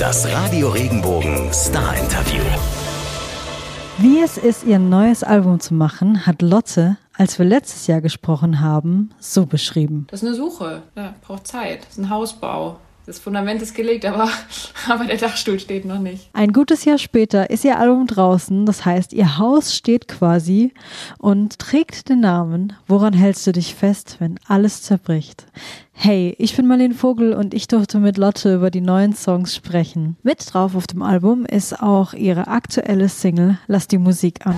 Das Radio Regenbogen Star Interview. Wie es ist, ihr neues Album zu machen, hat Lotte, als wir letztes Jahr gesprochen haben, so beschrieben. Das ist eine Suche. Ja, braucht Zeit. Das ist ein Hausbau. Das Fundament ist gelegt, aber, aber der Dachstuhl steht noch nicht. Ein gutes Jahr später ist ihr Album draußen, das heißt, ihr Haus steht quasi und trägt den Namen Woran hältst du dich fest, wenn alles zerbricht? Hey, ich bin Marlene Vogel und ich durfte mit Lotte über die neuen Songs sprechen. Mit drauf auf dem Album ist auch ihre aktuelle Single Lass die Musik an.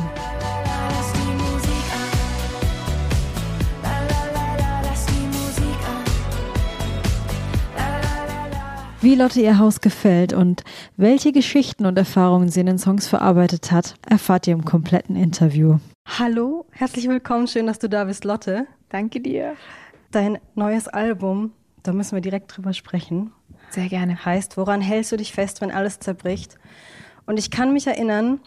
Wie Lotte ihr Haus gefällt und welche Geschichten und Erfahrungen sie in den Songs verarbeitet hat, erfahrt ihr im kompletten Interview. Hallo, herzlich willkommen, schön, dass du da bist, Lotte. Danke dir. Dein neues Album, da müssen wir direkt drüber sprechen. Sehr gerne. Heißt, woran hältst du dich fest, wenn alles zerbricht? Und ich kann mich erinnern,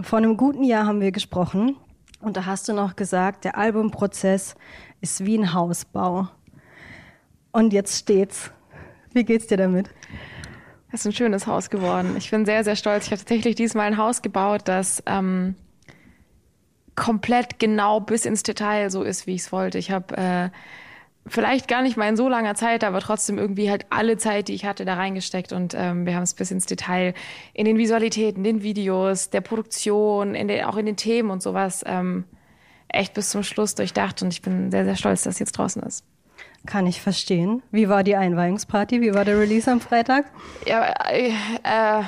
vor einem guten Jahr haben wir gesprochen und da hast du noch gesagt, der Albumprozess ist wie ein Hausbau. Und jetzt steht's. Wie geht's dir damit? Das ist ein schönes Haus geworden. Ich bin sehr, sehr stolz. Ich habe tatsächlich diesmal ein Haus gebaut, das ähm, komplett genau bis ins Detail so ist, wie ich es wollte. Ich habe äh, vielleicht gar nicht mal in so langer Zeit, aber trotzdem irgendwie halt alle Zeit, die ich hatte, da reingesteckt. Und ähm, wir haben es bis ins Detail in den Visualitäten, den Videos, der Produktion, in den, auch in den Themen und sowas ähm, echt bis zum Schluss durchdacht. Und ich bin sehr, sehr stolz, dass es jetzt draußen ist. Kann ich verstehen. Wie war die Einweihungsparty? Wie war der Release am Freitag? Ja, äh, äh,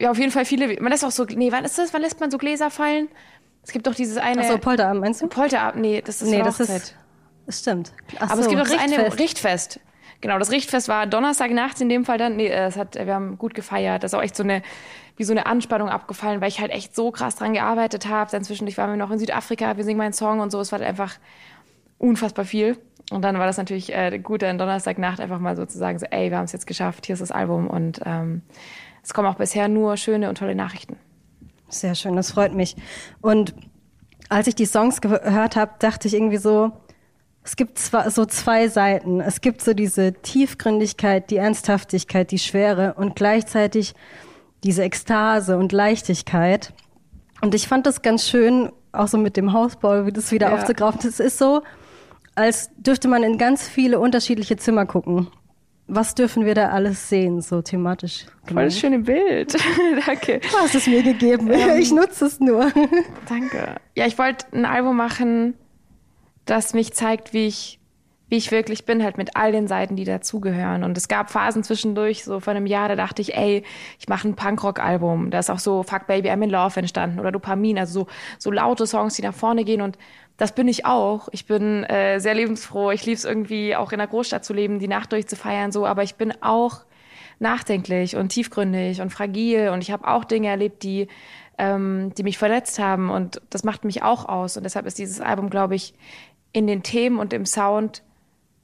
ja auf jeden Fall viele. Man lässt auch so. Nee, wann ist das? Wann lässt man so Gläser fallen? Es gibt doch dieses eine. Achso, Polterabend meinst du? Polterabend, nee, das ist Nee, das ist. Das stimmt. Ach Aber so, es gibt doch das eine Richtfest. Genau, das Richtfest war Donnerstag nachts in dem Fall dann. Nee, es hat, wir haben gut gefeiert. Das ist auch echt so eine, wie so eine Anspannung abgefallen, weil ich halt echt so krass dran gearbeitet habe. Dann zwischendurch waren wir noch in Südafrika, wir singen meinen Song und so. Es war halt einfach unfassbar viel. Und dann war das natürlich äh, gut, dann Donnerstagnacht einfach mal so zu sagen, so, ey, wir haben es jetzt geschafft, hier ist das Album. Und ähm, es kommen auch bisher nur schöne und tolle Nachrichten. Sehr schön, das freut mich. Und als ich die Songs gehört habe, dachte ich irgendwie so, es gibt zwar so zwei Seiten. Es gibt so diese Tiefgründigkeit, die Ernsthaftigkeit, die Schwere und gleichzeitig diese Ekstase und Leichtigkeit. Und ich fand das ganz schön, auch so mit dem Hausbau, wie das wieder ja. aufzugreifen. Es ist so, als dürfte man in ganz viele unterschiedliche Zimmer gucken. Was dürfen wir da alles sehen, so thematisch? Voll das schöne Bild. danke. Du hast es mir gegeben. Ähm, ich nutze es nur. danke. Ja, ich wollte ein Album machen, das mich zeigt, wie ich wie ich wirklich bin, halt mit all den Seiten, die dazugehören. Und es gab Phasen zwischendurch, so vor einem Jahr, da dachte ich, ey, ich mache ein Punkrock-Album. Da ist auch so Fuck Baby, I'm in Love entstanden oder Dopamin, also so, so laute Songs, die nach vorne gehen. Und das bin ich auch. Ich bin äh, sehr lebensfroh. Ich liebe es irgendwie auch in der Großstadt zu leben, die Nacht durchzufeiern, so. Aber ich bin auch nachdenklich und tiefgründig und fragil. Und ich habe auch Dinge erlebt, die ähm, die mich verletzt haben. Und das macht mich auch aus. Und deshalb ist dieses Album, glaube ich, in den Themen und im Sound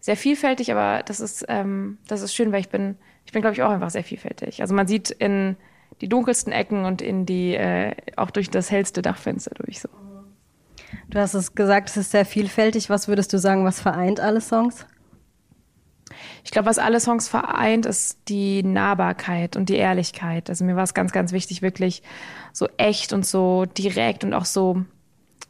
sehr vielfältig, aber das ist, ähm, das ist schön, weil ich bin, ich bin, glaube ich, auch einfach sehr vielfältig. Also man sieht in die dunkelsten Ecken und in die, äh, auch durch das hellste Dachfenster durch so. Du hast es gesagt, es ist sehr vielfältig. Was würdest du sagen, was vereint alle Songs? Ich glaube, was alle Songs vereint, ist die Nahbarkeit und die Ehrlichkeit. Also mir war es ganz, ganz wichtig, wirklich so echt und so direkt und auch so,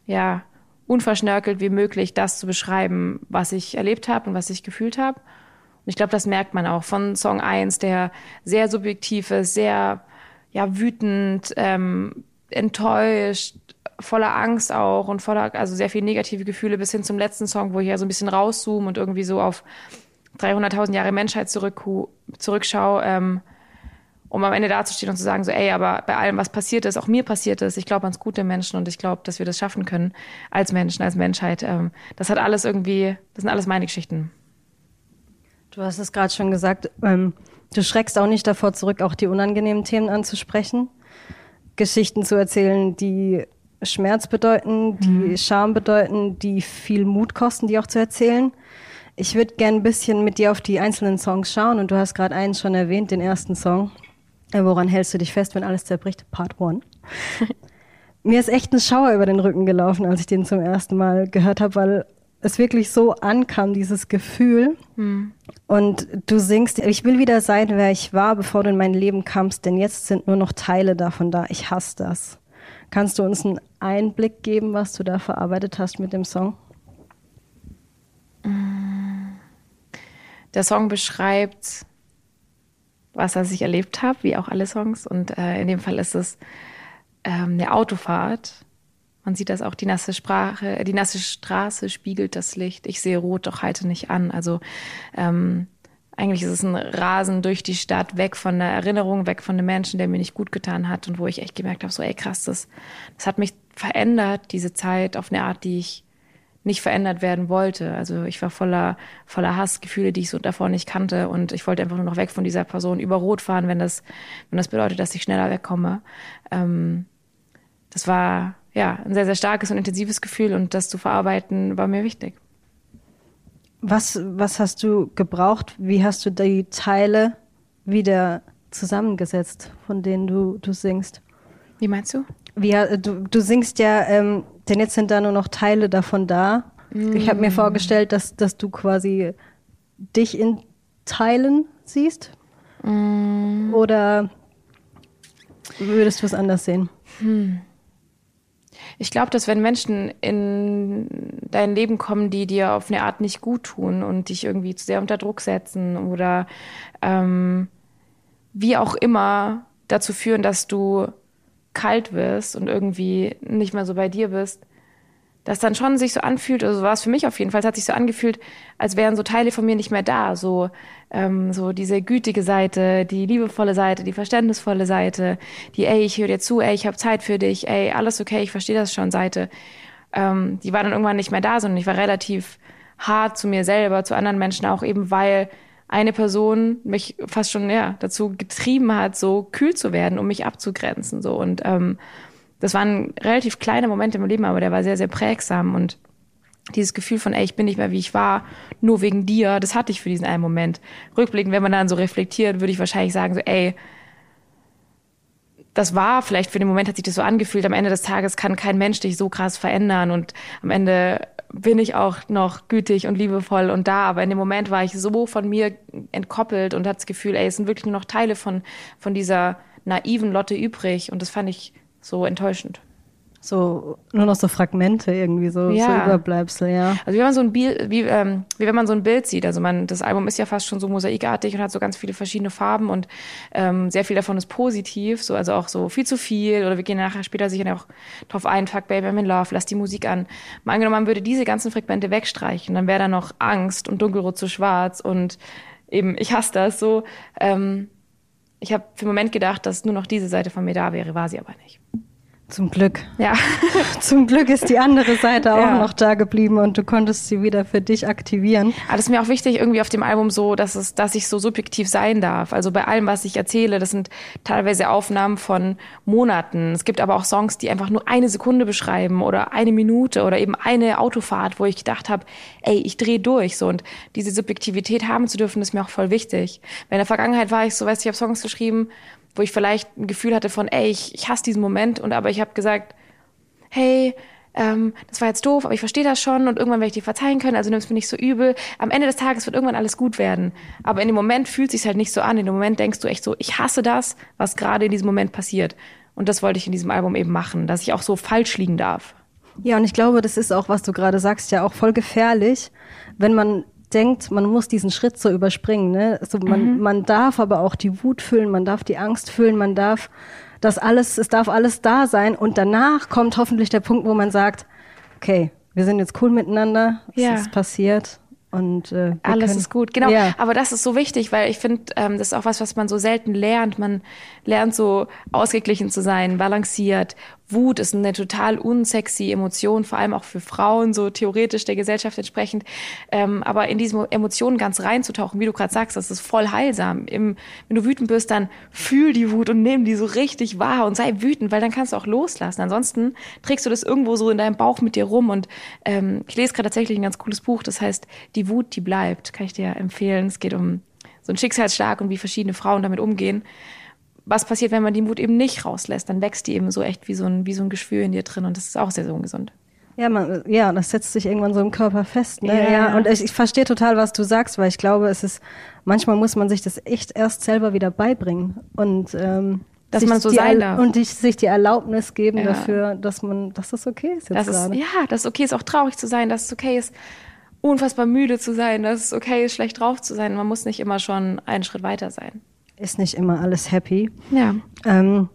ja, unverschnörkelt wie möglich das zu beschreiben, was ich erlebt habe und was ich gefühlt habe. Und ich glaube, das merkt man auch von Song 1, der sehr subjektiv ist, sehr ja, wütend, ähm, enttäuscht, voller Angst auch und voller, also sehr viele negative Gefühle bis hin zum letzten Song, wo ich ja so ein bisschen rauszoome und irgendwie so auf 300.000 Jahre Menschheit zurück, zurückschaue. Ähm, um am Ende dazustehen und zu sagen, so, ey, aber bei allem, was passiert ist, auch mir passiert ist, ich glaube ans gute Menschen und ich glaube, dass wir das schaffen können als Menschen, als Menschheit. Ähm, das hat alles irgendwie, das sind alles meine Geschichten. Du hast es gerade schon gesagt, ähm, du schreckst auch nicht davor zurück, auch die unangenehmen Themen anzusprechen, Geschichten zu erzählen, die Schmerz bedeuten, die mhm. Scham bedeuten, die viel Mut kosten, die auch zu erzählen. Ich würde gern ein bisschen mit dir auf die einzelnen Songs schauen und du hast gerade einen schon erwähnt, den ersten Song. Äh, woran hältst du dich fest, wenn alles zerbricht? Part one. Mir ist echt ein Schauer über den Rücken gelaufen, als ich den zum ersten Mal gehört habe, weil es wirklich so ankam, dieses Gefühl. Hm. Und du singst, ich will wieder sein, wer ich war, bevor du in mein Leben kamst, denn jetzt sind nur noch Teile davon da. Ich hasse das. Kannst du uns einen Einblick geben, was du da verarbeitet hast mit dem Song? Der Song beschreibt, was ich erlebt habe, wie auch alle Songs. Und äh, in dem Fall ist es ähm, eine Autofahrt man sieht das auch, die nasse Sprache, die nasse Straße spiegelt das Licht. Ich sehe rot, doch halte nicht an. Also ähm, eigentlich ist es ein Rasen durch die Stadt, weg von der Erinnerung, weg von dem Menschen, der mir nicht gut getan hat und wo ich echt gemerkt habe, so ey krass, das, das hat mich verändert, diese Zeit, auf eine Art, die ich nicht verändert werden wollte. Also ich war voller, voller Hassgefühle, die ich so davor nicht kannte und ich wollte einfach nur noch weg von dieser Person über Rot fahren, wenn das, wenn das bedeutet, dass ich schneller wegkomme. Ähm, das war ja, ein sehr, sehr starkes und intensives Gefühl und das zu verarbeiten war mir wichtig. Was, was hast du gebraucht? Wie hast du die Teile wieder zusammengesetzt, von denen du, du singst? Wie meinst du? Wie, du, du singst ja, ähm, denn jetzt sind da nur noch Teile davon da. Mm. Ich habe mir vorgestellt, dass, dass du quasi dich in Teilen siehst. Mm. Oder würdest du es anders sehen? Hm. Ich glaube, dass wenn Menschen in dein Leben kommen, die dir auf eine Art nicht gut tun und dich irgendwie zu sehr unter Druck setzen oder ähm, wie auch immer dazu führen, dass du kalt wirst und irgendwie nicht mehr so bei dir bist, das dann schon sich so anfühlt, also war es für mich auf jeden Fall, es hat sich so angefühlt, als wären so Teile von mir nicht mehr da, so ähm, so diese gütige Seite, die liebevolle Seite, die verständnisvolle Seite, die ey, ich höre dir zu, ey, ich habe Zeit für dich, ey, alles okay, ich verstehe das schon Seite, ähm, die war dann irgendwann nicht mehr da, sondern ich war relativ hart zu mir selber, zu anderen Menschen auch eben, weil eine Person mich fast schon ja dazu getrieben hat, so kühl zu werden, um mich abzugrenzen so. Und ähm, das waren relativ kleine Momente im Leben, aber der war sehr, sehr prägsam und dieses Gefühl von, ey, ich bin nicht mehr wie ich war, nur wegen dir, das hatte ich für diesen einen Moment. Rückblickend, wenn man dann so reflektiert, würde ich wahrscheinlich sagen, so, ey, das war vielleicht für den Moment hat sich das so angefühlt. Am Ende des Tages kann kein Mensch dich so krass verändern und am Ende bin ich auch noch gütig und liebevoll und da. Aber in dem Moment war ich so von mir entkoppelt und hatte das Gefühl, ey, es sind wirklich nur noch Teile von, von dieser naiven Lotte übrig und das fand ich so enttäuschend. So nur noch so Fragmente irgendwie, so, ja. so Überbleibsel, ja. Also wie man so ein Bild, wie, ähm, wie wenn man so ein Bild sieht. Also man, das Album ist ja fast schon so mosaikartig und hat so ganz viele verschiedene Farben und ähm, sehr viel davon ist positiv, so also auch so viel zu viel oder wir gehen nachher später sicher auch drauf ein, fuck baby I'm in love, lass die Musik an. Mal angenommen, man würde diese ganzen Fragmente wegstreichen, dann wäre da noch Angst und dunkelrot zu schwarz und eben ich hasse das so. Ähm, ich habe für einen Moment gedacht, dass nur noch diese Seite von mir da wäre, war sie aber nicht. Zum Glück. Ja. Zum Glück ist die andere Seite auch ja. noch da geblieben und du konntest sie wieder für dich aktivieren. Aber das ist mir auch wichtig irgendwie auf dem Album so, dass es, dass ich so subjektiv sein darf. Also bei allem, was ich erzähle, das sind teilweise Aufnahmen von Monaten. Es gibt aber auch Songs, die einfach nur eine Sekunde beschreiben oder eine Minute oder eben eine Autofahrt, wo ich gedacht habe, ey, ich drehe durch so und diese Subjektivität haben zu dürfen, ist mir auch voll wichtig. Weil in der Vergangenheit war ich so, weißt du, ich habe Songs geschrieben, wo ich vielleicht ein Gefühl hatte von, ey, ich, ich hasse diesen Moment und aber ich habe gesagt, hey, ähm, das war jetzt doof, aber ich verstehe das schon und irgendwann werde ich dir verzeihen können, also nimm es mir nicht so übel. Am Ende des Tages wird irgendwann alles gut werden. Aber in dem Moment fühlt es sich halt nicht so an. In dem Moment denkst du echt so, ich hasse das, was gerade in diesem Moment passiert. Und das wollte ich in diesem Album eben machen, dass ich auch so falsch liegen darf. Ja, und ich glaube, das ist auch, was du gerade sagst, ja auch voll gefährlich, wenn man denkt, man muss diesen Schritt so überspringen. Ne? Also man, mhm. man darf aber auch die Wut fühlen, man darf die Angst fühlen, man darf das alles, es darf alles da sein und danach kommt hoffentlich der Punkt, wo man sagt, okay, wir sind jetzt cool miteinander, es ja. ist passiert und äh, alles können, ist gut, genau. Ja. Aber das ist so wichtig, weil ich finde, ähm, das ist auch was, was man so selten lernt. Man lernt so ausgeglichen zu sein, balanciert Wut ist eine total unsexy Emotion, vor allem auch für Frauen, so theoretisch der Gesellschaft entsprechend. Ähm, aber in diese Emotionen ganz reinzutauchen, wie du gerade sagst, das ist voll heilsam. Im, wenn du wütend bist, dann fühl die Wut und nimm die so richtig wahr und sei wütend, weil dann kannst du auch loslassen. Ansonsten trägst du das irgendwo so in deinem Bauch mit dir rum. Und ähm, ich lese gerade tatsächlich ein ganz cooles Buch, das heißt Die Wut, die bleibt. Kann ich dir empfehlen. Es geht um so einen Schicksalsschlag und wie verschiedene Frauen damit umgehen was passiert, wenn man die Mut eben nicht rauslässt? Dann wächst die eben so echt wie so ein, wie so ein Geschwür in dir drin und das ist auch sehr, sehr ungesund. Ja, man, ja, das setzt sich irgendwann so im Körper fest. Ne? Ja. Ja. und ich, ich verstehe total, was du sagst, weil ich glaube, es ist, manchmal muss man sich das echt erst selber wieder beibringen. Und ähm, Dass sich man so die sein darf. Und die, sich die Erlaubnis geben Ja. dafür, dass man, dass das okay ist jetzt Dass es, gerade. ja, dass es okay ist, auch traurig zu sein, dass es okay ist, unfassbar müde zu sein, dass es okay ist, schlecht drauf zu sein. Man muss nicht immer schon einen Schritt weiter sein. Ist nicht immer alles happy. Ja. Ähm,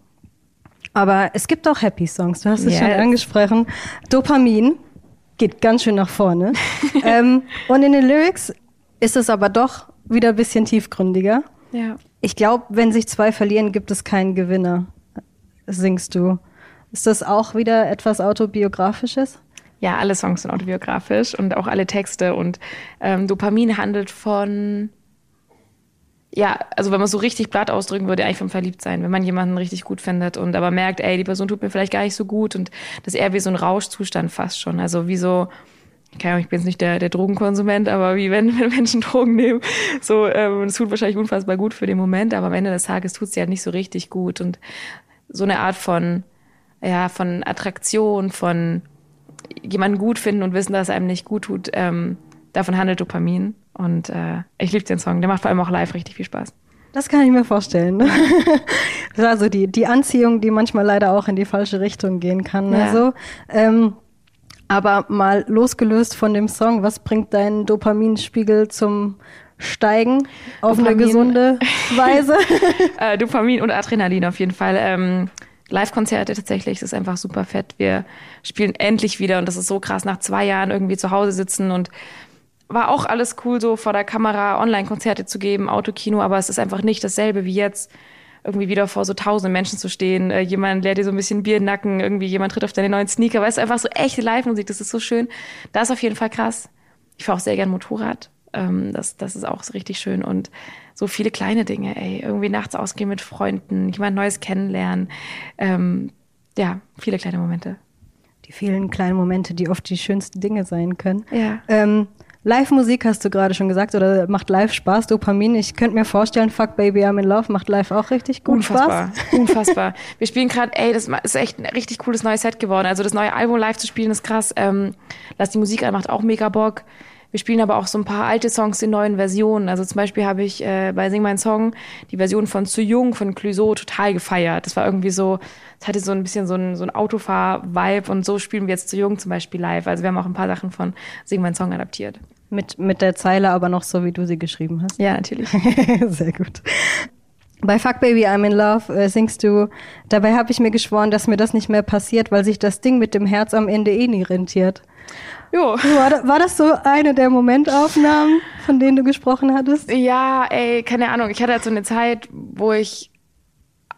aber es gibt auch Happy Songs, du hast es schon Yes. angesprochen. Dopamin geht ganz schön nach vorne. ähm, und in den Lyrics ist es aber doch wieder ein bisschen tiefgründiger. Ja. Ich glaube, wenn sich zwei verlieren, gibt es keinen Gewinner, singst du. Ist das auch wieder etwas Autobiografisches? Ja, alle Songs sind autobiografisch und auch alle Texte. Und ähm, Dopamin handelt von, ja, also wenn man so richtig platt ausdrücken würde, eigentlich vom Verliebtsein. Wenn man jemanden richtig gut findet und aber merkt, ey, die Person tut mir vielleicht gar nicht so gut und das ist eher wie so ein Rauschzustand fast schon. Also wie so, keine Ahnung, ich bin jetzt nicht der, der Drogenkonsument, aber wie wenn, wenn Menschen Drogen nehmen, so, ähm, es tut wahrscheinlich unfassbar gut für den Moment, aber am Ende des Tages tut es ja nicht so richtig gut und so eine Art von, ja, von Attraktion, von jemanden gut finden und wissen, dass es einem nicht gut tut, ähm, davon handelt Dopamin. Und äh, ich liebe den Song. Der macht vor allem auch live richtig viel Spaß. Das kann ich mir vorstellen. Ne? Das also die, die Anziehung, die manchmal leider auch in die falsche Richtung gehen kann. Ja. Also, ähm, aber mal losgelöst von dem Song, was bringt deinen Dopaminspiegel zum Steigen auf eine Dopamin. gesunde Weise? äh, Dopamin und Adrenalin auf jeden Fall. Ähm, Live-Konzerte tatsächlich, das ist einfach super fett. Wir spielen endlich wieder und das ist so krass, nach zwei Jahren irgendwie zu Hause sitzen und war auch alles cool, so vor der Kamera Online-Konzerte zu geben, Autokino, aber es ist einfach nicht dasselbe wie jetzt irgendwie wieder vor so tausend Menschen zu stehen. Äh, jemand leert dir so ein bisschen Bier in den Nacken, irgendwie jemand tritt auf deine neuen Sneaker, weißt du, einfach so echte Live-Musik, das ist so schön. Das ist auf jeden Fall krass. Ich fahre auch sehr gern Motorrad. Ähm, das, das ist auch so richtig schön. Und so viele kleine Dinge, ey. Irgendwie nachts ausgehen mit Freunden, jemand Neues kennenlernen. Ähm, ja, viele kleine Momente. Die vielen kleinen Momente, die oft die schönsten Dinge sein können. Ja. Ähm, Live-Musik hast du gerade schon gesagt, oder macht live Spaß, Dopamin. Ich könnte mir vorstellen, Fuck Baby I'm in Love macht live auch richtig gut Unfassbar, Spaß. unfassbar. Wir spielen gerade, ey, das ist echt ein richtig cooles neues Set geworden. Also das neue Album live zu spielen ist krass. Ähm, Lass die Musik an, macht auch mega Bock. Wir spielen aber auch so ein paar alte Songs in neuen Versionen. Also zum Beispiel habe ich äh, bei Sing Mein Song die Version von Zu Jung von Clouseau total gefeiert. Das war irgendwie so, es hatte so ein bisschen so ein, so ein Autofahr-Vibe und so spielen wir jetzt Zu Jung zum Beispiel live. Also wir haben auch ein paar Sachen von Sing Mein Song adaptiert. Mit, mit der Zeile aber noch so, wie du sie geschrieben hast. Ja, natürlich. Sehr gut. Bei Fuck Baby I'm in Love äh, singst du, dabei habe ich mir geschworen, dass mir das nicht mehr passiert, weil sich das Ding mit dem Herz am Ende eh nie rentiert. Jo. War, war das so eine der Momentaufnahmen, von denen du gesprochen hattest? Ja, ey, keine Ahnung. Ich hatte halt so eine Zeit, wo ich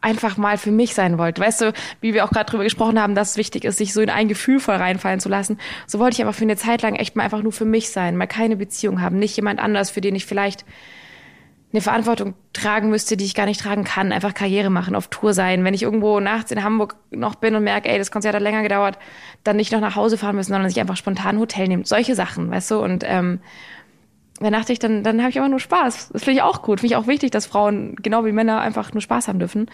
einfach mal für mich sein wollte. Weißt du, wie wir auch gerade drüber gesprochen haben, dass es wichtig ist, sich so in ein Gefühl voll reinfallen zu lassen. So wollte ich aber für eine Zeit lang echt mal einfach nur für mich sein, mal keine Beziehung haben, nicht jemand anders, für den ich vielleicht eine Verantwortung tragen müsste, die ich gar nicht tragen kann. Einfach Karriere machen, auf Tour sein. Wenn ich irgendwo nachts in Hamburg noch bin und merke, ey, das Konzert hat länger gedauert, dann nicht noch nach Hause fahren müssen, sondern sich einfach spontan ein Hotel nehmen. Solche Sachen, weißt du? Und ähm, dann dachte ich, dann, dann habe ich aber nur Spaß. Das finde ich auch gut. Finde ich auch wichtig, dass Frauen genau wie Männer einfach nur Spaß haben dürfen.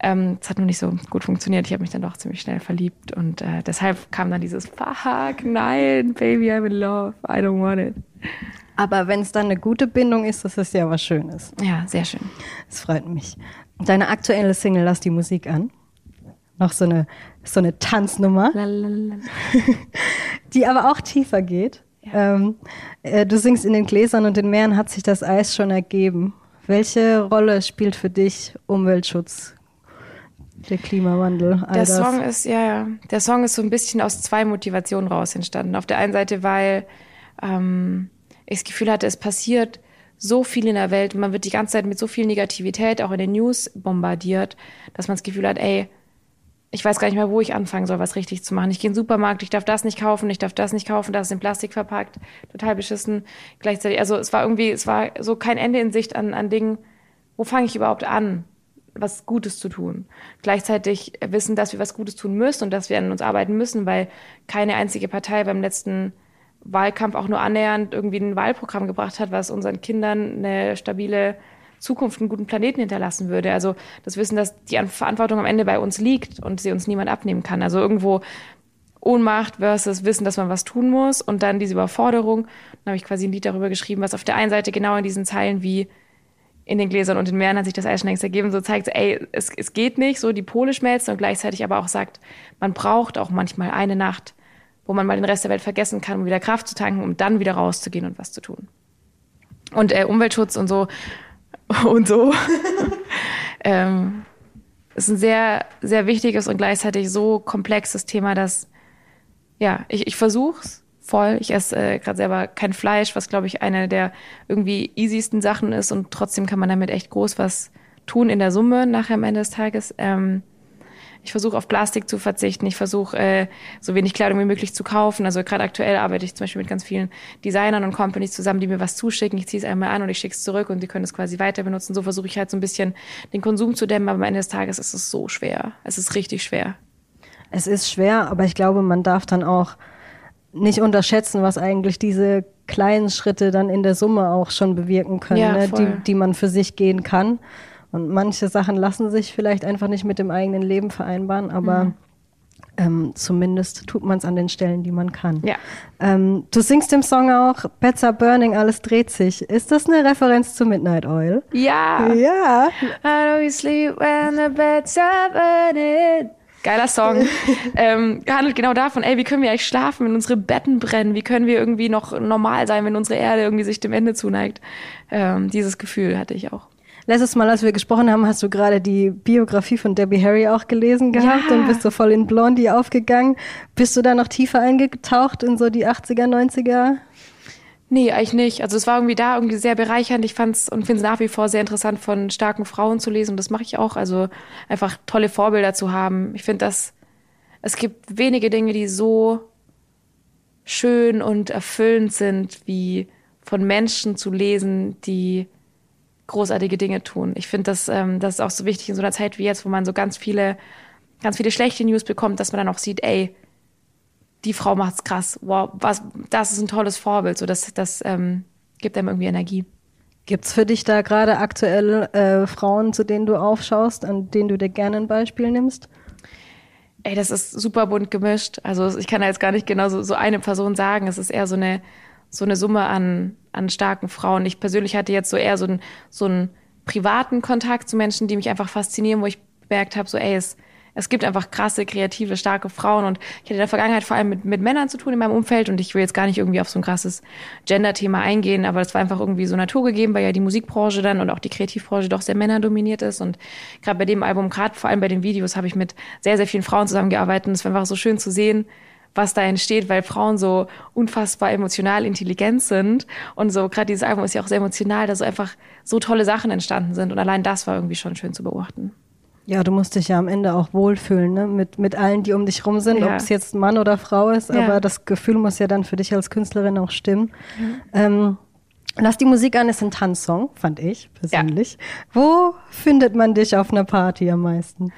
Ähm, das hat nur nicht so gut funktioniert. Ich habe mich dann doch ziemlich schnell verliebt und äh, deshalb kam dann dieses Fuck, nein, baby, I'm in love, I don't want it. Aber wenn es dann eine gute Bindung ist, das ist ja was Schönes. Ja, sehr schön. Das freut mich. Deine aktuelle Single Lass die Musik an. Noch so eine, so eine Tanznummer, Lalalala. die aber auch tiefer geht. Ähm, äh, du singst in den Gläsern und den Meeren hat sich das Eis schon ergeben. Welche Rolle spielt für dich Umweltschutz, der Klimawandel, Der das? Song ist, ja, ja, der Song ist so ein bisschen aus zwei Motivationen raus entstanden. Auf der einen Seite, weil ähm, ich das Gefühl hatte, es passiert so viel in der Welt und man wird die ganze Zeit mit so viel Negativität auch in den News bombardiert, dass man das Gefühl hat, ey, ich weiß gar nicht mehr, wo ich anfangen soll, was richtig zu machen. Ich gehe in den Supermarkt, ich darf das nicht kaufen, ich darf das nicht kaufen, das ist in Plastik verpackt, total beschissen. Gleichzeitig, also es war irgendwie, es war so kein Ende in Sicht an, an Dingen, wo fange ich überhaupt an, was Gutes zu tun. Gleichzeitig wissen, dass wir was Gutes tun müssen und dass wir an uns arbeiten müssen, weil keine einzige Partei beim letzten Wahlkampf auch nur annähernd irgendwie ein Wahlprogramm gebracht hat, was unseren Kindern eine stabile Zukunft, einen guten Planeten hinterlassen würde. Also das Wissen, dass die An- Verantwortung am Ende bei uns liegt und sie uns niemand abnehmen kann. Also irgendwo Ohnmacht versus Wissen, dass man was tun muss und dann diese Überforderung. Dann habe ich quasi ein Lied darüber geschrieben, was auf der einen Seite genau in diesen Zeilen wie in den Gläsern und den Meeren hat sich das alles schon längst ergeben, so zeigt, ey, es, es geht nicht, so die Pole schmelzen und gleichzeitig aber auch sagt, man braucht auch manchmal eine Nacht, wo man mal den Rest der Welt vergessen kann, um wieder Kraft zu tanken, um dann wieder rauszugehen und was zu tun. Und äh, Umweltschutz und so und so ähm, ist ein sehr, sehr wichtiges und gleichzeitig so komplexes Thema, dass ja, ich, ich versuche es voll. Ich esse äh, gerade selber kein Fleisch, was glaube ich eine der irgendwie easiesten Sachen ist und trotzdem kann man damit echt groß was tun in der Summe nachher am Ende des Tages. Ähm, ich versuche auf Plastik zu verzichten. Ich versuche äh, so wenig Kleidung wie möglich zu kaufen. Also gerade aktuell arbeite ich zum Beispiel mit ganz vielen Designern und Companies zusammen, die mir was zuschicken. Ich ziehe es einmal an und ich schicke es zurück und die können es quasi weiter benutzen. So versuche ich halt so ein bisschen den Konsum zu dämmen. Aber am Ende des Tages ist es so schwer. Es ist richtig schwer. Es ist schwer, aber ich glaube, man darf dann auch nicht unterschätzen, was eigentlich diese kleinen Schritte dann in der Summe auch schon bewirken können, Ja, ne? die, die man für sich gehen kann. Und manche Sachen lassen sich vielleicht einfach nicht mit dem eigenen Leben vereinbaren, aber Mhm. ähm, zumindest tut man es an den Stellen, die man kann. Ja. Ähm, du singst im Song auch Beds are burning, alles dreht sich. Ist das eine Referenz zu Midnight Oil? Ja. Ja. How do we sleep when the beds are burning? Geiler Song. ähm, handelt genau davon, ey, wie können wir eigentlich schlafen, wenn unsere Betten brennen? Wie können wir irgendwie noch normal sein, wenn unsere Erde irgendwie sich dem Ende zuneigt? Ähm, dieses Gefühl hatte ich auch. Letztes Mal, als wir gesprochen haben, hast du gerade die Biografie von Debbie Harry auch gelesen gehabt Ja. und bist so voll in Blondie aufgegangen. Bist du da noch tiefer eingetaucht in so die 80er, 90er? Nee, eigentlich nicht. Also es war irgendwie da irgendwie sehr bereichernd. Ich fand's und finde es nach wie vor sehr interessant, von starken Frauen zu lesen. Und das mache ich auch. Also einfach tolle Vorbilder zu haben. Ich finde, dass es gibt wenige Dinge, die so schön und erfüllend sind, wie von Menschen zu lesen, die großartige Dinge tun. Ich finde, dass ähm, das ist auch so wichtig in so einer Zeit wie jetzt, wo man so ganz viele, ganz viele schlechte News bekommt, dass man dann auch sieht, ey, die Frau macht's krass. Wow, was, das ist ein tolles Vorbild. So, das, das ähm, gibt einem irgendwie Energie. Gibt's für dich da gerade aktuell äh, Frauen, zu denen du aufschaust, an denen du dir gerne ein Beispiel nimmst? Ey, das ist super bunt gemischt. Also ich kann da jetzt gar nicht genau so, so eine Person sagen. Es ist eher so eine, so eine Summe an, an starken Frauen. Ich persönlich hatte jetzt so eher so einen, so einen privaten Kontakt zu Menschen, die mich einfach faszinieren, wo ich bemerkt habe, so ey, es, es gibt einfach krasse, kreative, starke Frauen. Und ich hatte in der Vergangenheit vor allem mit, mit Männern zu tun in meinem Umfeld. Und ich will jetzt gar nicht irgendwie auf so ein krasses Gender-Thema eingehen, aber es war einfach irgendwie so naturgegeben, weil ja die Musikbranche dann und auch die Kreativbranche doch sehr männerdominiert ist. Und gerade bei dem Album, gerade vor allem bei den Videos, habe ich mit sehr, sehr vielen Frauen zusammengearbeitet. Und es war einfach so schön zu sehen, was da entsteht, weil Frauen so unfassbar emotional intelligent sind. Und so gerade dieses Album ist ja auch sehr emotional, dass so einfach so tolle Sachen entstanden sind. Und allein das war irgendwie schon schön zu beobachten. Ja, du musst dich ja am Ende auch wohlfühlen, ne? Mit, mit allen, die um dich rum sind, Ja. ob es jetzt Mann oder Frau ist, Ja. aber das Gefühl muss ja dann für dich als Künstlerin auch stimmen. Ähm, Lass die Musik an ist ein Tanzsong, fand ich persönlich. Wo findet man dich auf einer Party am meisten?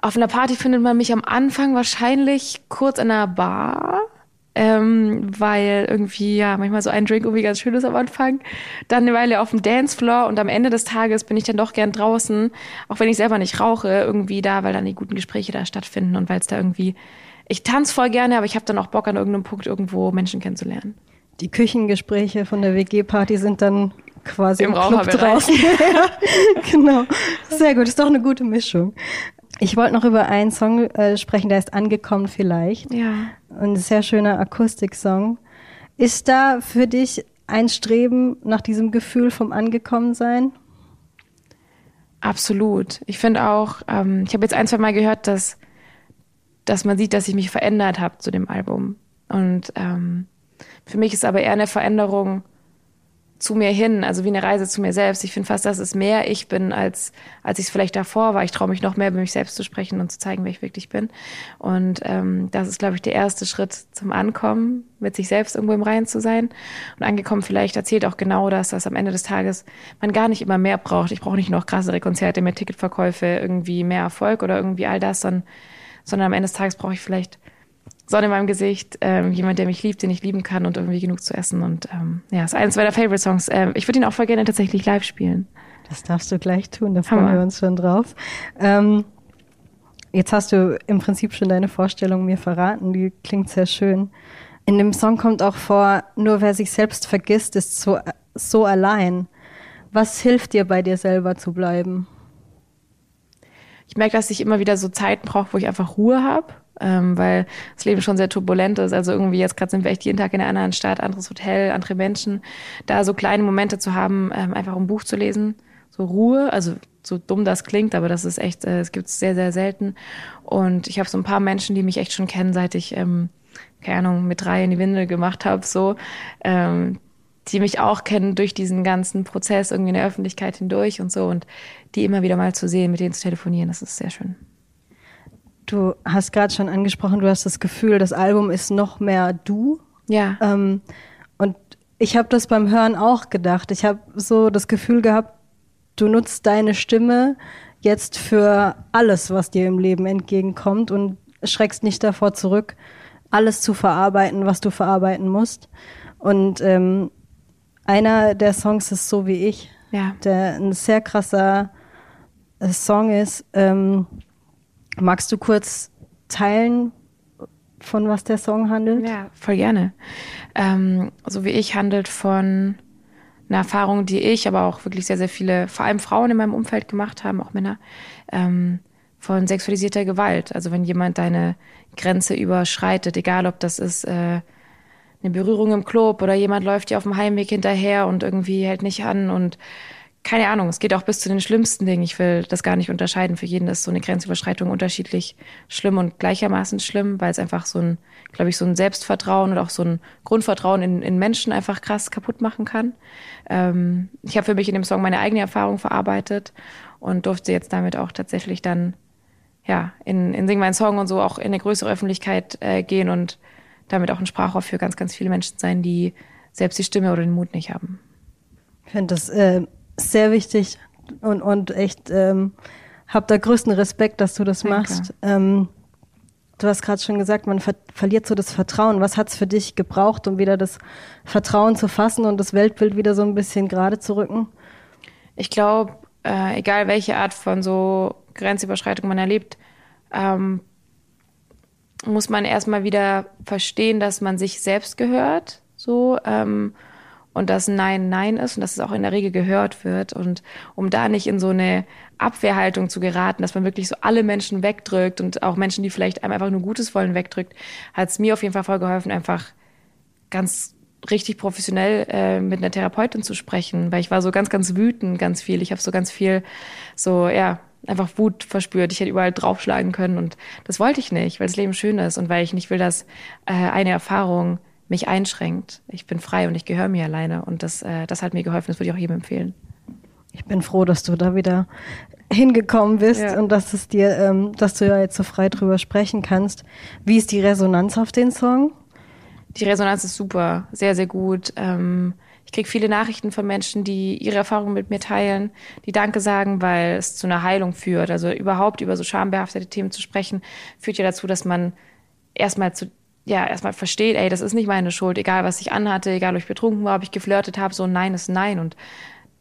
Auf einer Party findet man mich am Anfang wahrscheinlich kurz in einer Bar, ähm, weil irgendwie ja manchmal so ein Drink irgendwie ganz schön ist am Anfang. Dann eine Weile auf dem Dancefloor und am Ende des Tages bin ich dann doch gern draußen, auch wenn ich selber nicht rauche, irgendwie da, weil dann die guten Gespräche da stattfinden und weil es da irgendwie ich tanze voll gerne, aber ich habe dann auch Bock an irgendeinem Punkt irgendwo Menschen kennenzulernen. Die Küchengespräche von der WG-Party sind dann quasi im, Im Club draußen. ja, genau. Sehr gut, ist doch eine gute Mischung. Ich wollte noch über einen Song äh, sprechen, der ist Angekommen vielleicht. Ja. Ein sehr schöner Akustiksong. Ist da für dich ein Streben nach diesem Gefühl vom Angekommensein? Absolut. Ich finde auch, ähm, ich habe jetzt ein, zwei Mal gehört, dass, dass man sieht, dass ich mich verändert habe zu dem Album. Und ähm, für mich ist aber eher eine Veränderung zu mir hin, also wie eine Reise zu mir selbst. Ich finde fast, dass es mehr ich bin, als, als ich es vielleicht davor war. Ich traue mich noch mehr, über mich selbst zu sprechen und zu zeigen, wer ich wirklich bin. Und ähm, das ist, glaube ich, der erste Schritt zum Ankommen, mit sich selbst irgendwo im Reinen zu sein. Und angekommen vielleicht erzählt auch genau das, dass am Ende des Tages man gar nicht immer mehr braucht. Ich brauche nicht noch krassere Konzerte, mehr Ticketverkäufe, irgendwie mehr Erfolg oder irgendwie all das, sondern, sondern am Ende des Tages brauche ich vielleicht Sonne in meinem Gesicht, ähm, jemand, der mich liebt, den ich lieben kann und irgendwie genug zu essen. Und ähm, ja, ist eines meiner Favorite Songs. Ähm, ich würde ihn auch voll gerne tatsächlich live spielen. Das darfst du gleich tun, da freuen wir uns schon drauf. Ähm, jetzt hast du im Prinzip schon deine Vorstellung mir verraten, die klingt sehr schön. In dem Song kommt auch vor, nur wer sich selbst vergisst, ist so, so allein. Was hilft dir bei dir selber zu bleiben? Ich merke, dass ich immer wieder so Zeiten brauche, wo ich einfach Ruhe habe, ähm, weil das Leben schon sehr turbulent ist. Also irgendwie jetzt gerade sind wir echt jeden Tag in einer anderen Stadt, anderes Hotel, andere Menschen. Da so kleine Momente zu haben, ähm, einfach ein Buch zu lesen, so Ruhe, also so dumm das klingt, aber das ist echt, äh, es gibt es sehr, sehr selten. Und ich habe so ein paar Menschen, die mich echt schon kennen, seit ich, ähm, keine Ahnung, mit drei in die Windel gemacht habe, so, ähm, die mich auch kennen durch diesen ganzen Prozess irgendwie in der Öffentlichkeit hindurch und so und die immer wieder mal zu sehen, mit denen zu telefonieren, das ist sehr schön. Du hast gerade schon angesprochen, du hast das Gefühl, das Album ist noch mehr du. Ja. Ähm, und ich habe das beim Hören auch gedacht. Ich habe so das Gefühl gehabt, du nutzt deine Stimme jetzt für alles, was dir im Leben entgegenkommt und schreckst nicht davor zurück, alles zu verarbeiten, was du verarbeiten musst. Und ähm, einer der Songs ist so wie ich, ja. der ein sehr krasser äh, Song ist. Ähm, magst du kurz teilen, von was der Song handelt? Ja, voll gerne. Ähm, so wie ich handelt von einer Erfahrung, die ich, aber auch wirklich sehr, sehr viele, vor allem Frauen in meinem Umfeld gemacht haben, auch Männer, ähm, von sexualisierter Gewalt. Also wenn jemand deine Grenze überschreitet, egal ob das ist äh, eine Berührung im Club oder jemand läuft dir auf dem Heimweg hinterher und irgendwie hält nicht an und keine Ahnung, es geht auch bis zu den schlimmsten Dingen. Ich will das gar nicht unterscheiden. Für jeden ist so eine Grenzüberschreitung unterschiedlich schlimm und gleichermaßen schlimm, weil es einfach so ein, glaube ich, so ein Selbstvertrauen und auch so ein Grundvertrauen in, in Menschen einfach krass kaputt machen kann. Ähm, ich habe für mich in dem Song meine eigene Erfahrung verarbeitet und durfte jetzt damit auch tatsächlich dann ja in, in Sing mein Song und so auch in eine größere Öffentlichkeit äh, gehen und damit auch ein Sprachrohr für ganz, ganz viele Menschen sein, die selbst die Stimme oder den Mut nicht haben. Ich finde das äh, sehr wichtig und, und echt ähm, habe da größten Respekt, dass du das Danke. machst. Ähm, du hast gerade schon gesagt, man ver verliert so das Vertrauen. Was hat es für dich gebraucht, um wieder das Vertrauen zu fassen und das Weltbild wieder so ein bisschen gerade zu rücken? Ich glaube, äh, egal welche Art von so Grenzüberschreitung man erlebt, ähm, muss man erstmal wieder verstehen, dass man sich selbst gehört, so, ähm, und dass Nein Nein ist und dass es auch in der Regel gehört wird. Und um da nicht in so eine Abwehrhaltung zu geraten, dass man wirklich so alle Menschen wegdrückt und auch Menschen, die vielleicht einem einfach nur Gutes wollen, wegdrückt, hat es mir auf jeden Fall voll geholfen, einfach ganz richtig professionell äh, mit einer Therapeutin zu sprechen, weil ich war so ganz, ganz wütend, ganz viel. Ich habe so ganz viel so, ja, einfach Wut verspürt. Ich hätte überall draufschlagen können und das wollte ich nicht, weil das Leben schön ist und weil ich nicht will, dass äh, eine Erfahrung mich einschränkt. Ich bin frei und ich gehöre mir alleine und das, äh, das hat mir geholfen. Das würde ich auch jedem empfehlen. Ich bin froh, dass du da wieder hingekommen bist ja. und dass es dir, ähm, dass du ja jetzt so frei drüber sprechen kannst. Wie ist die Resonanz auf den Song? Die Resonanz ist super, sehr, sehr gut. Ähm, ich kriege viele Nachrichten von Menschen, die ihre Erfahrungen mit mir teilen, die Danke sagen, weil es zu einer Heilung führt. Also überhaupt über so schambehaftete Themen zu sprechen, führt ja dazu, dass man erstmal zu ja, erstmal versteht, ey, das ist nicht meine Schuld, egal was ich anhatte, egal ob ich betrunken war, ob ich geflirtet habe, so Nein ist Nein und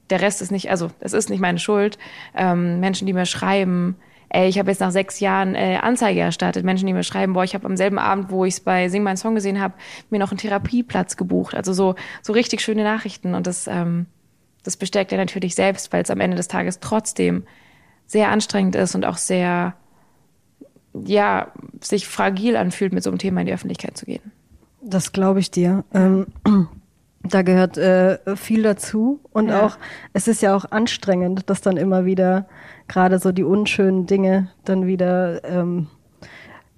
der Rest ist nicht, also es ist nicht meine Schuld. Ähm, Menschen, die mir schreiben, ey, ich habe jetzt nach sechs Jahren äh, Anzeige erstattet. Menschen, die mir schreiben, boah, ich habe am selben Abend, wo ich es bei Sing meinen Song gesehen habe, mir noch einen Therapieplatz gebucht. Also so, so richtig schöne Nachrichten. Und das, ähm, das bestärkt ja natürlich selbst, weil es am Ende des Tages trotzdem sehr anstrengend ist und auch sehr, ja, sich fragil anfühlt, mit so einem Thema in die Öffentlichkeit zu gehen. Das glaube ich dir. Ähm, da gehört äh, viel dazu und ja. auch, es ist ja auch anstrengend, das dann immer wieder gerade so die unschönen Dinge dann wieder ähm,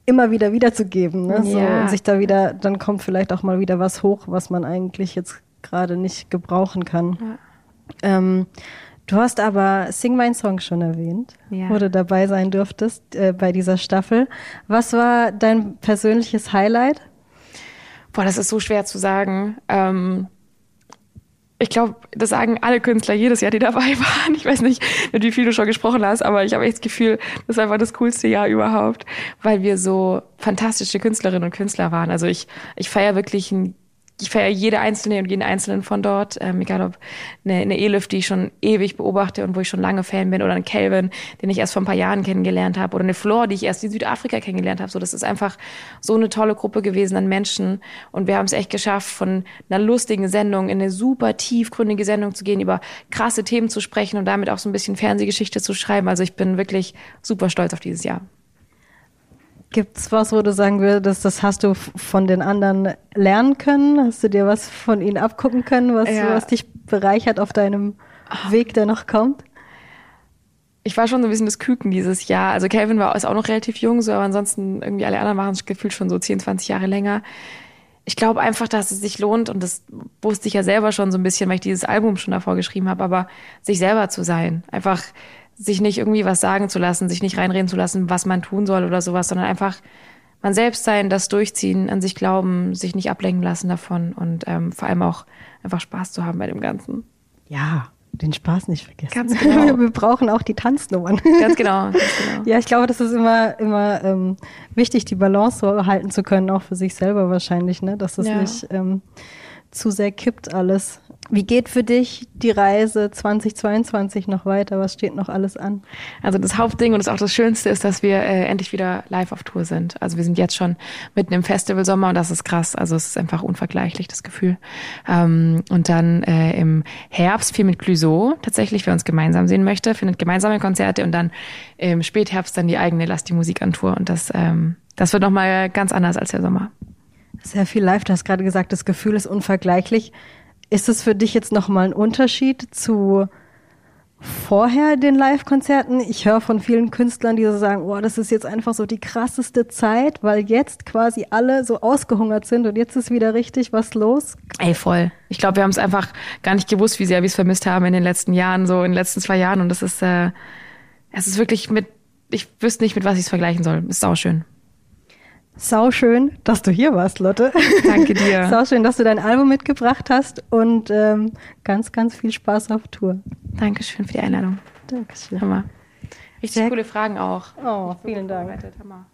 immer wieder wiederzugeben. Ne? So, ja. und sich da wieder, dann kommt vielleicht auch mal wieder was hoch, was man eigentlich jetzt gerade nicht gebrauchen kann. Ja. Ähm, du hast aber Sing My Song schon erwähnt, ja. wo du dabei sein durftest äh, bei dieser Staffel. Was war dein persönliches Highlight? Boah, das ist so schwer zu sagen. Ähm, ich glaube, das sagen alle Künstler jedes Jahr, die dabei waren. Ich weiß nicht, mit wie viel du schon gesprochen hast, aber ich habe echt das Gefühl, das war einfach das coolste Jahr überhaupt, weil wir so fantastische Künstlerinnen und Künstler waren. Also ich, ich feiere wirklich ich feiere jede einzelne und jeden einzelnen von dort, ähm, egal ob eine, eine Elif, die ich schon ewig beobachte und wo ich schon lange Fan bin, oder ein Calvin, den ich erst vor ein paar Jahren kennengelernt habe, oder eine Flor, die ich erst in Südafrika kennengelernt habe. So, das ist einfach so eine tolle Gruppe gewesen an Menschen und wir haben es echt geschafft, von einer lustigen Sendung in eine super tiefgründige Sendung zu gehen, über krasse Themen zu sprechen und damit auch so ein bisschen Fernsehgeschichte zu schreiben. Also ich bin wirklich super stolz auf dieses Jahr. Gibt's was, wo du sagen würdest, das hast du von den anderen lernen können? Hast du dir was von ihnen abgucken können, was, ja. was dich bereichert auf deinem Weg, der noch kommt? Ich war schon so ein bisschen das Küken dieses Jahr. Also Calvin war ist auch noch relativ jung, so, aber ansonsten irgendwie alle anderen es gefühlt schon so 10, 20 Jahre länger. Ich glaube einfach, dass es sich lohnt und das wusste ich ja selber schon so ein bisschen, weil ich dieses Album schon davor geschrieben habe, aber sich selber zu sein. Einfach sich nicht irgendwie was sagen zu lassen, sich nicht reinreden zu lassen, was man tun soll oder sowas, sondern einfach man selbst sein, das durchziehen, an sich glauben, sich nicht ablenken lassen davon und ähm, vor allem auch einfach Spaß zu haben bei dem Ganzen. Ja, den Spaß nicht vergessen. Ganz genau. Wir brauchen auch die Tanznummern. Ganz genau. Ganz genau. Ja, ich glaube, das ist immer, immer ähm, wichtig, die Balance so halten zu können, auch für sich selber wahrscheinlich, ne? dass das ja. nicht ähm, zu sehr kippt alles. Wie geht für dich die Reise 2022 noch weiter? Was steht noch alles an? Also das Hauptding und das auch das Schönste ist, dass wir äh, endlich wieder live auf Tour sind. Also wir sind jetzt schon mitten im Festivalsommer und das ist krass. Also es ist einfach unvergleichlich, das Gefühl. Ähm, und dann äh, im Herbst viel mit Clouseau tatsächlich, wer uns gemeinsam sehen möchte, findet gemeinsame Konzerte und dann im Spätherbst dann die eigene Lass die Musik an Tour. Und das, ähm, das wird nochmal ganz anders als der Sommer. Sehr viel live. Du hast gerade gesagt, das Gefühl ist unvergleichlich. Ist es für dich jetzt nochmal ein Unterschied zu vorher den Live-Konzerten? Ich höre von vielen Künstlern, die so sagen, oh, das ist jetzt einfach so die krasseste Zeit, weil jetzt quasi alle so ausgehungert sind und jetzt ist wieder richtig was los. Ey, voll. Ich glaube, wir haben es einfach gar nicht gewusst, wie sehr wir es vermisst haben in den letzten Jahren, so in den letzten zwei Jahren. Und das ist, äh, es ist wirklich mit, ich wüsste nicht, mit was ich es vergleichen soll. Ist auch schön. Sau schön, dass du hier warst, Lotte. Danke dir. Sau schön, dass du dein Album mitgebracht hast und ähm, ganz, ganz viel Spaß auf Tour. Dankeschön für die Einladung. Dankeschön. Hammer. Richtig Sehr coole Fragen auch. Oh, vielen Dank. Hammer.